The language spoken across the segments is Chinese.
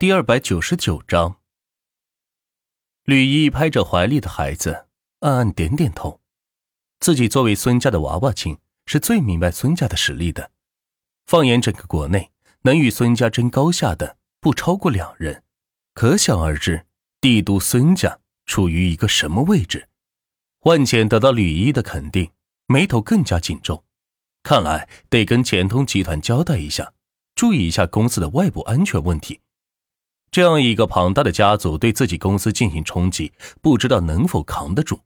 第二百九十九章，吕毅拍着怀里的孩子，暗暗点点头。自己作为孙家的娃娃亲，是最明白孙家的实力的。放眼整个国内，能与孙家争高下的不超过两人，可想而知，帝都孙家处于一个什么位置。万茜得到吕毅的肯定，眉头更加紧皱，看来得跟钱通集团交代一下，注意一下公司的外部安全问题。这样一个庞大的家族对自己公司进行冲击，不知道能否扛得住。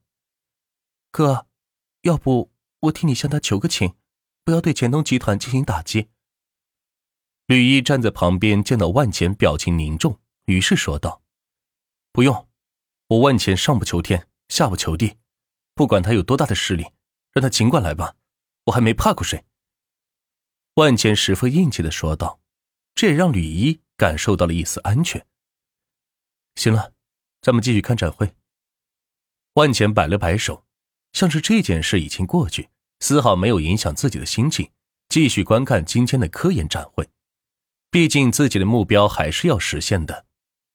哥，要不我替你向他求个情，不要对钱东集团进行打击。吕毅站在旁边，见到万钱表情凝重，于是说道：“不用，我万钱上不求天，下不求地，不管他有多大的势力，让他尽管来吧，我还没怕过谁。”万钱十分硬气的说道，这也让吕一。感受到了一丝安全。行了，咱们继续看展会。万钱摆了摆手，像是这件事已经过去，丝毫没有影响自己的心情，继续观看今天的科研展会。毕竟自己的目标还是要实现的，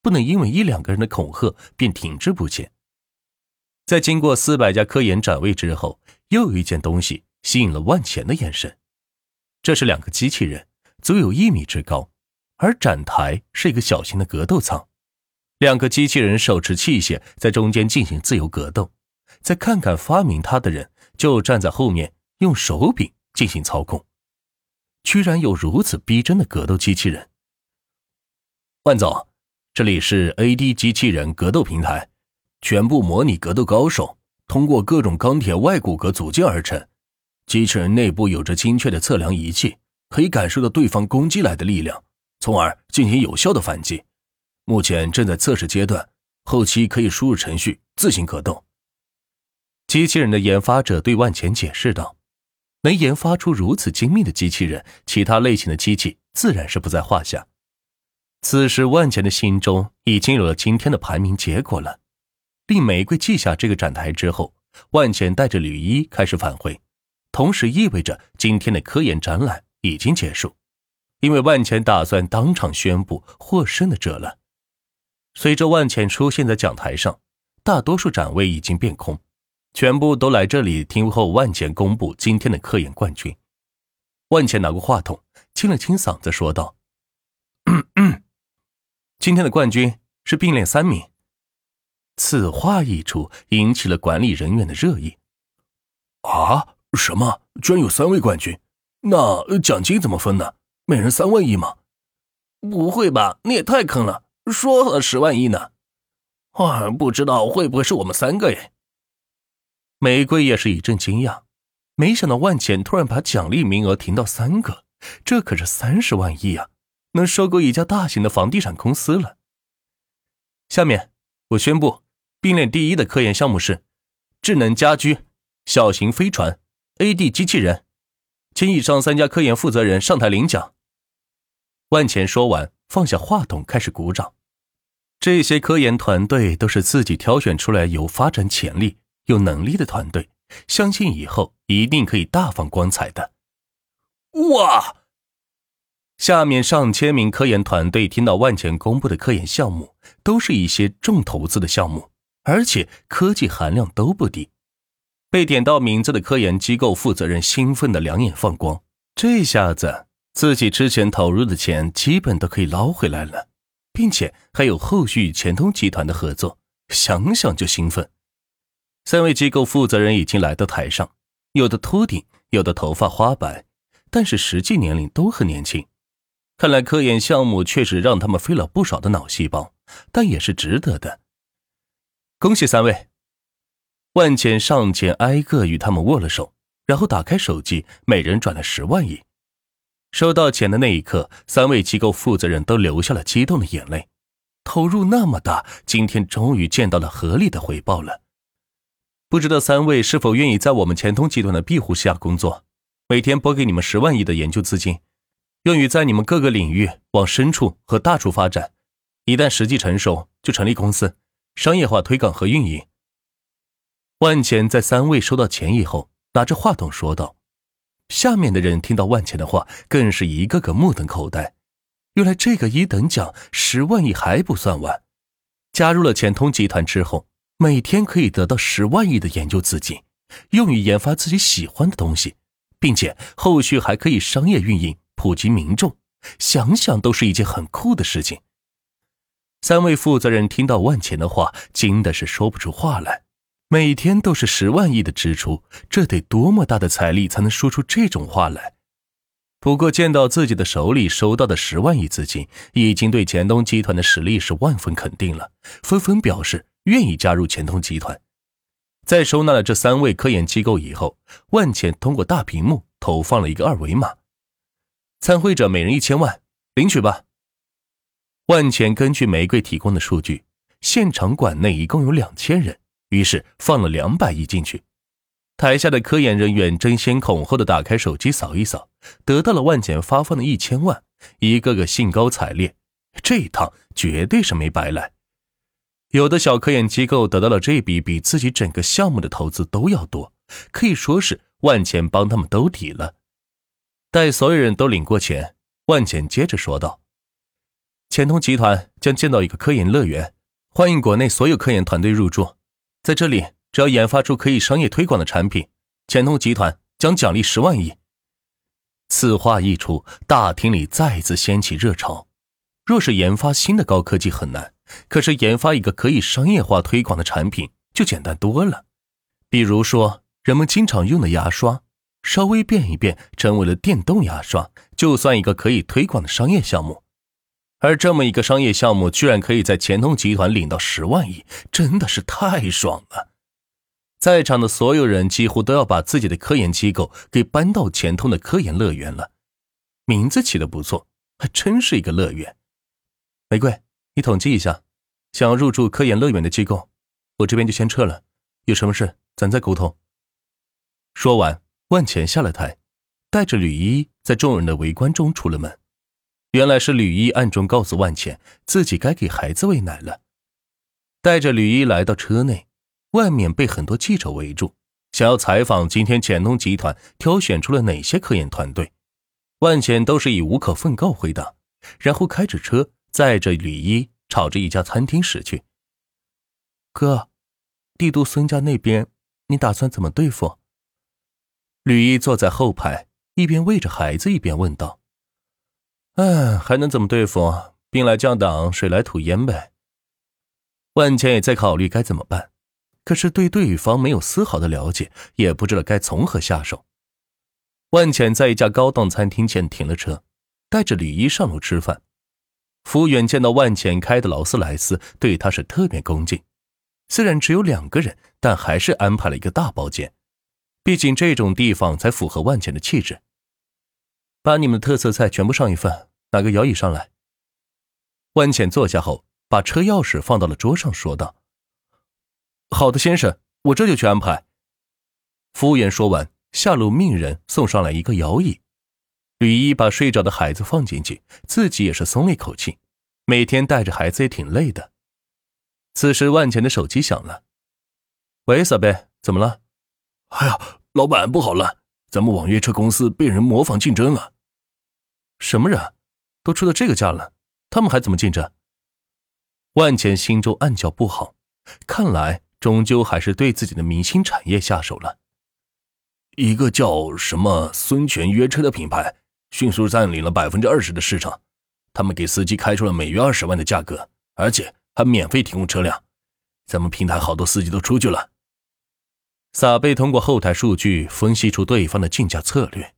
不能因为一两个人的恐吓便停滞不前。在经过四百家科研展位之后，又有一件东西吸引了万钱的眼神，这是两个机器人，足有一米之高。而展台是一个小型的格斗舱，两个机器人手持器械在中间进行自由格斗。再看看发明它的人，就站在后面用手柄进行操控。居然有如此逼真的格斗机器人！万总，这里是 AD 机器人格斗平台，全部模拟格斗高手，通过各种钢铁外骨骼组建而成。机器人内部有着精确的测量仪器，可以感受到对方攻击来的力量。从而进行有效的反击，目前正在测试阶段，后期可以输入程序自行格斗。机器人的研发者对万钱解释道：“能研发出如此精密的机器人，其他类型的机器自然是不在话下。”此时，万钱的心中已经有了今天的排名结果了。令玫瑰记下这个展台之后，万钱带着吕一开始返回，同时意味着今天的科研展览已经结束。因为万钱打算当场宣布获胜的者了。随着万钱出现在讲台上，大多数展位已经变空，全部都来这里听候万钱公布今天的科研冠军。万钱拿过话筒，清了清嗓子，说道：“ 今天的冠军是并列三名。”此话一出，引起了管理人员的热议。啊，什么？居然有三位冠军？那奖金怎么分呢？每人三万亿吗？不会吧，你也太坑了！说好的十万亿呢？啊，不知道会不会是我们三个耶？玫瑰也是一阵惊讶，没想到万钱突然把奖励名额停到三个，这可是三十万亿啊，能收购一家大型的房地产公司了。下面我宣布，并列第一的科研项目是智能家居、小型飞船、AD 机器人，请以上三家科研负责人上台领奖。万钱说完，放下话筒，开始鼓掌。这些科研团队都是自己挑选出来有发展潜力、有能力的团队，相信以后一定可以大放光彩的。哇！下面上千名科研团队听到万钱公布的科研项目，都是一些重投资的项目，而且科技含量都不低。被点到名字的科研机构负责人兴奋的两眼放光，这下子。自己之前投入的钱基本都可以捞回来了，并且还有后续与钱通集团的合作，想想就兴奋。三位机构负责人已经来到台上，有的秃顶，有的头发花白，但是实际年龄都很年轻。看来科研项目确实让他们费了不少的脑细胞，但也是值得的。恭喜三位！万钱上前挨个与他们握了手，然后打开手机，每人转了十万亿。收到钱的那一刻，三位机构负责人都流下了激动的眼泪。投入那么大，今天终于见到了合理的回报了。不知道三位是否愿意在我们钱通集团的庇护下工作，每天拨给你们十万亿的研究资金，用于在你们各个领域往深处和大处发展。一旦时机成熟，就成立公司，商业化推广和运营。万钱在三位收到钱以后，拿着话筒说道。下面的人听到万钱的话，更是一个个目瞪口呆。原来这个一等奖十万亿还不算完，加入了钱通集团之后，每天可以得到十万亿的研究资金，用于研发自己喜欢的东西，并且后续还可以商业运营，普及民众。想想都是一件很酷的事情。三位负责人听到万钱的话，惊的是说不出话来。每天都是十万亿的支出，这得多么大的财力才能说出这种话来？不过见到自己的手里收到的十万亿资金，已经对钱东集团的实力是万分肯定了，纷纷表示愿意加入钱东集团。在收纳了这三位科研机构以后，万钱通过大屏幕投放了一个二维码。参会者每人一千万，领取吧。万钱根据玫瑰提供的数据，现场馆内一共有两千人，于是放了两百亿进去。台下的科研人员争先恐后的打开手机扫一扫，得到了万钱发放的一千万，一个个兴高采烈。这一趟绝对是没白来。有的小科研机构得到了这笔比自己整个项目的投资都要多，可以说是万钱帮他们兜底了。待所有人都领过钱，万简接着说道：“钱通集团将建造一个科研乐园，欢迎国内所有科研团队入驻。在这里，只要研发出可以商业推广的产品，钱通集团将奖励十万亿。”此话一出，大厅里再次掀起热潮。若是研发新的高科技很难，可是研发一个可以商业化推广的产品就简单多了。比如说，人们经常用的牙刷。稍微变一变，成为了电动牙刷，就算一个可以推广的商业项目。而这么一个商业项目，居然可以在钱通集团领到十万亿，真的是太爽了！在场的所有人几乎都要把自己的科研机构给搬到钱通的科研乐园了。名字起的不错，还真是一个乐园。玫瑰，你统计一下，想要入驻科研乐园的机构，我这边就先撤了。有什么事，咱再沟通。说完。万钱下了台，带着吕一在众人的围观中出了门。原来是吕一暗中告诉万茜，自己该给孩子喂奶了。带着吕一来到车内，外面被很多记者围住，想要采访今天潜龙集团挑选出了哪些科研团队。万茜都是以无可奉告回答，然后开着车载着吕一朝着一家餐厅驶去。哥，帝都孙家那边，你打算怎么对付？吕一坐在后排，一边喂着孩子，一边问道：“嗯，还能怎么对付？兵来将挡，水来土掩呗。”万茜也在考虑该怎么办，可是对对方没有丝毫的了解，也不知道该从何下手。万茜在一家高档餐厅前停了车，带着吕一上楼吃饭。服务员见到万茜开的劳斯莱斯，对他是特别恭敬。虽然只有两个人，但还是安排了一个大包间。毕竟这种地方才符合万钱的气质。把你们的特色菜全部上一份，拿个摇椅上来。万浅坐下后，把车钥匙放到了桌上，说道：“好的，先生，我这就去安排。”服务员说完，下楼命人送上来一个摇椅。吕一把睡着的孩子放进去，自己也是松了一口气。每天带着孩子也挺累的。此时，万钱的手机响了。“喂，小贝，怎么了？”哎呀，老板不好了，咱们网约车公司被人模仿竞争了。什么人？都出到这个价了，他们还怎么竞争？万钱心中暗叫不好，看来终究还是对自己的明星产业下手了。一个叫什么孙权约车的品牌，迅速占领了百分之二十的市场。他们给司机开出了每月二十万的价格，而且还免费提供车辆。咱们平台好多司机都出去了。撒贝通过后台数据分析出对方的竞价策略，